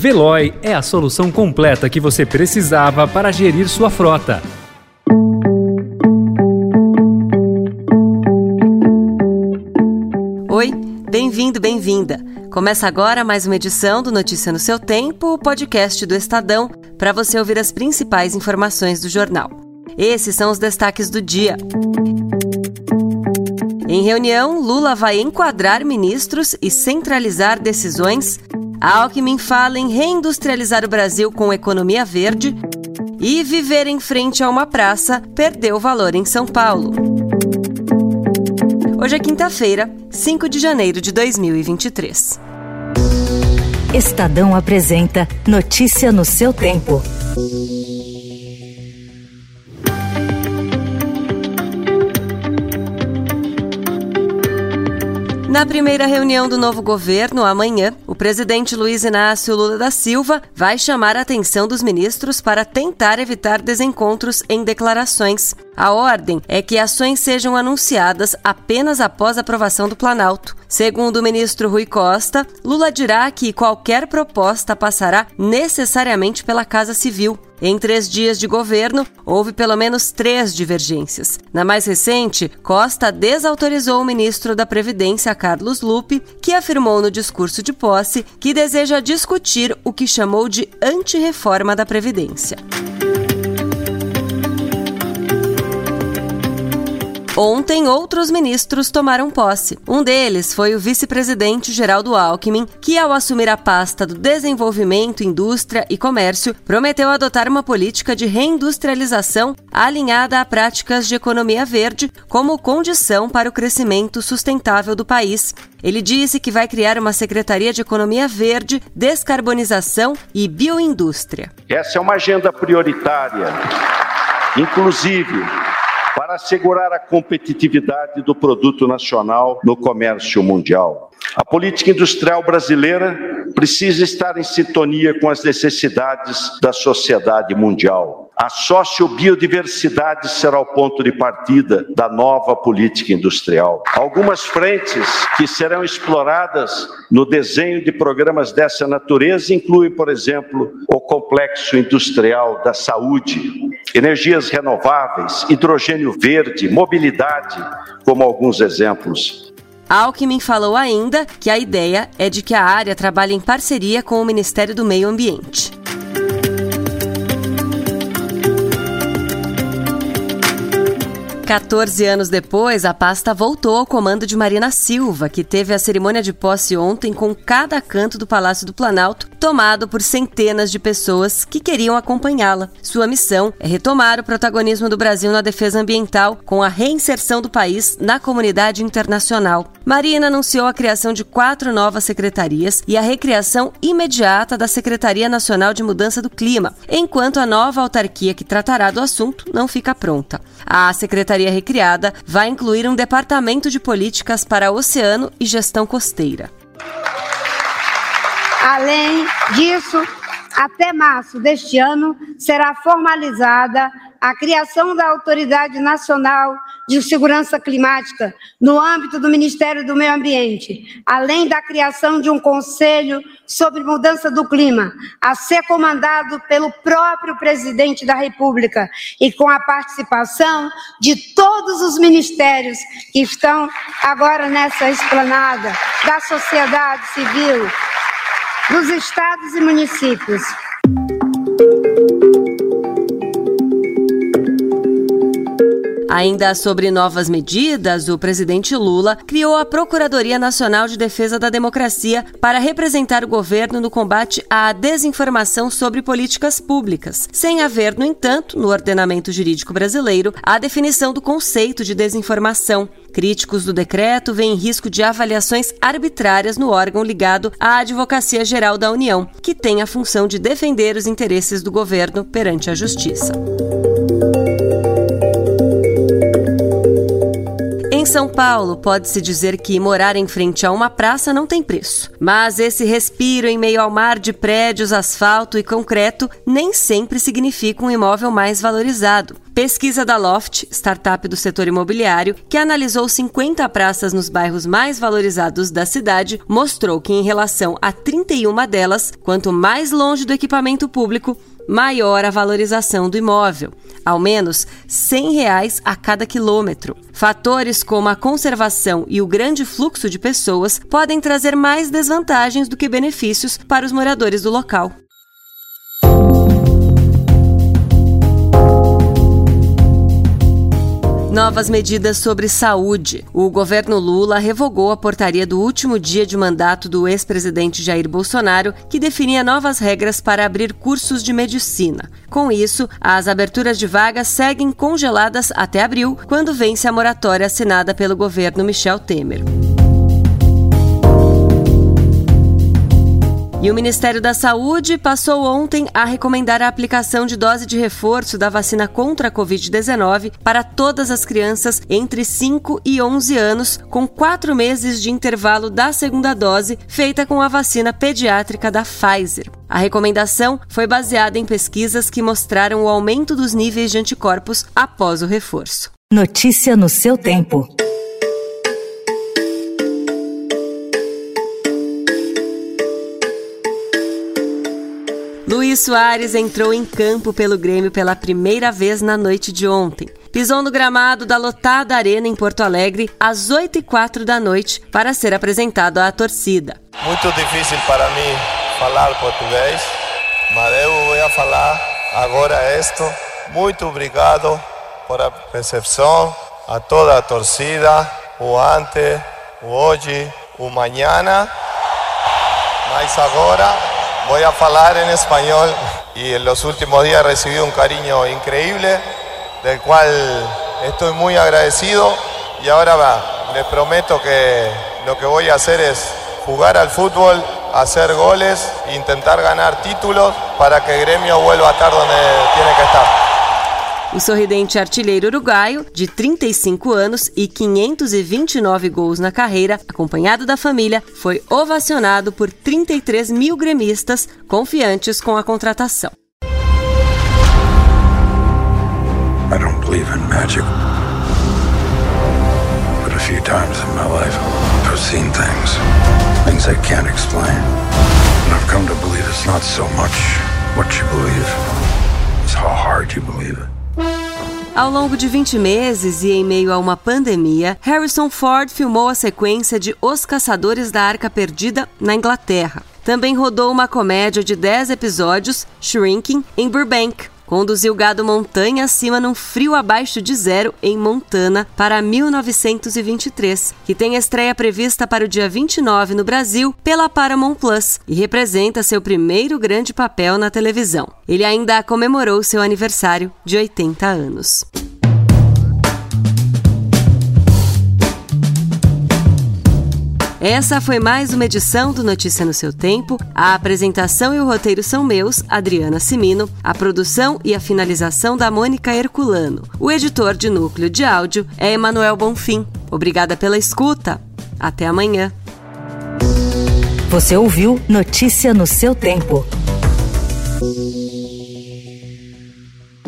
Veloy é a solução completa que você precisava para gerir sua frota. Oi, bem-vindo, bem-vinda. Começa agora mais uma edição do Notícia no seu Tempo, o podcast do Estadão, para você ouvir as principais informações do jornal. Esses são os destaques do dia. Em reunião, Lula vai enquadrar ministros e centralizar decisões. Alckmin fala em reindustrializar o Brasil com economia verde. E viver em frente a uma praça perdeu valor em São Paulo. Hoje é quinta-feira, 5 de janeiro de 2023. Estadão apresenta Notícia no seu tempo. Na primeira reunião do novo governo, amanhã, o presidente Luiz Inácio Lula da Silva vai chamar a atenção dos ministros para tentar evitar desencontros em declarações. A ordem é que ações sejam anunciadas apenas após a aprovação do Planalto. Segundo o ministro Rui Costa, Lula dirá que qualquer proposta passará necessariamente pela Casa Civil. Em três dias de governo, houve pelo menos três divergências. Na mais recente, Costa desautorizou o ministro da Previdência, Carlos Lupe, que afirmou no discurso de posse que deseja discutir o que chamou de antirreforma da Previdência. Ontem, outros ministros tomaram posse. Um deles foi o vice-presidente Geraldo Alckmin, que, ao assumir a pasta do Desenvolvimento, Indústria e Comércio, prometeu adotar uma política de reindustrialização alinhada a práticas de economia verde como condição para o crescimento sustentável do país. Ele disse que vai criar uma Secretaria de Economia Verde, Descarbonização e Bioindústria. Essa é uma agenda prioritária. Inclusive, para assegurar a competitividade do produto nacional no comércio mundial. A política industrial brasileira precisa estar em sintonia com as necessidades da sociedade mundial. A sociobiodiversidade será o ponto de partida da nova política industrial. Algumas frentes que serão exploradas no desenho de programas dessa natureza incluem, por exemplo, o complexo industrial da saúde, energias renováveis, hidrogênio verde, mobilidade, como alguns exemplos. Alckmin falou ainda que a ideia é de que a área trabalhe em parceria com o Ministério do Meio Ambiente. 14 anos depois, a pasta voltou ao comando de Marina Silva, que teve a cerimônia de posse ontem com cada canto do Palácio do Planalto tomado por centenas de pessoas que queriam acompanhá-la. Sua missão é retomar o protagonismo do Brasil na defesa ambiental com a reinserção do país na comunidade internacional. Marina anunciou a criação de quatro novas secretarias e a recriação imediata da Secretaria Nacional de Mudança do Clima, enquanto a nova autarquia que tratará do assunto não fica pronta. A secretaria recriada vai incluir um departamento de políticas para oceano e gestão costeira. Além disso, até março deste ano será formalizada a criação da Autoridade Nacional de Segurança Climática no âmbito do Ministério do Meio Ambiente, além da criação de um Conselho sobre Mudança do Clima, a ser comandado pelo próprio Presidente da República e com a participação de todos os ministérios que estão agora nessa esplanada, da sociedade civil, dos estados e municípios. Ainda sobre novas medidas, o presidente Lula criou a Procuradoria Nacional de Defesa da Democracia para representar o governo no combate à desinformação sobre políticas públicas, sem haver, no entanto, no ordenamento jurídico brasileiro, a definição do conceito de desinformação. Críticos do decreto veem risco de avaliações arbitrárias no órgão ligado à Advocacia Geral da União, que tem a função de defender os interesses do governo perante a Justiça. São Paulo, pode-se dizer que morar em frente a uma praça não tem preço. Mas esse respiro em meio ao mar de prédios, asfalto e concreto nem sempre significa um imóvel mais valorizado. Pesquisa da Loft, startup do setor imobiliário, que analisou 50 praças nos bairros mais valorizados da cidade, mostrou que, em relação a 31 delas, quanto mais longe do equipamento público, maior a valorização do imóvel, ao menos 100 reais a cada quilômetro. Fatores como a conservação e o grande fluxo de pessoas podem trazer mais desvantagens do que benefícios para os moradores do local. Novas medidas sobre saúde. O governo Lula revogou a portaria do último dia de mandato do ex-presidente Jair Bolsonaro, que definia novas regras para abrir cursos de medicina. Com isso, as aberturas de vagas seguem congeladas até abril, quando vence a moratória assinada pelo governo Michel Temer. E o Ministério da Saúde passou ontem a recomendar a aplicação de dose de reforço da vacina contra a Covid-19 para todas as crianças entre 5 e 11 anos, com quatro meses de intervalo da segunda dose, feita com a vacina pediátrica da Pfizer. A recomendação foi baseada em pesquisas que mostraram o aumento dos níveis de anticorpos após o reforço. Notícia no seu tempo. Luiz Soares entrou em campo pelo Grêmio pela primeira vez na noite de ontem. Pisou no gramado da lotada Arena em Porto Alegre às 8 e 4 da noite para ser apresentado à torcida. Muito difícil para mim falar português, mas eu vou falar agora isto. Muito obrigado por a recepção, a toda a torcida, o antes, o hoje, o amanhã. Mas agora Voy a hablar en español y en los últimos días he recibido un cariño increíble, del cual estoy muy agradecido y ahora va, les prometo que lo que voy a hacer es jugar al fútbol, hacer goles, intentar ganar títulos para que el gremio vuelva a estar donde tiene que estar. O sorridente artilheiro uruguaio, de 35 anos e 529 gols na carreira, acompanhado da família, foi ovacionado por 33 mil gremistas confiantes com a contratação. I don't believe in magic. But a few times in my life, I've seen things, things I can't explain. And I've come to believe it's not so much what you believe, it's how hard you believe it. Ao longo de 20 meses e em meio a uma pandemia, Harrison Ford filmou a sequência de Os Caçadores da Arca Perdida na Inglaterra. Também rodou uma comédia de 10 episódios, Shrinking, em Burbank, conduziu gado montanha acima num frio abaixo de zero em Montana para 1923, que tem estreia prevista para o dia 29 no Brasil pela Paramount Plus e representa seu primeiro grande papel na televisão. Ele ainda comemorou seu aniversário de 80 anos. Essa foi mais uma edição do Notícia no seu tempo. A apresentação e o roteiro são meus, Adriana Simino, a produção e a finalização da Mônica Herculano. O editor de núcleo de áudio é Emanuel Bonfim. Obrigada pela escuta. Até amanhã. Você ouviu Notícia no seu tempo.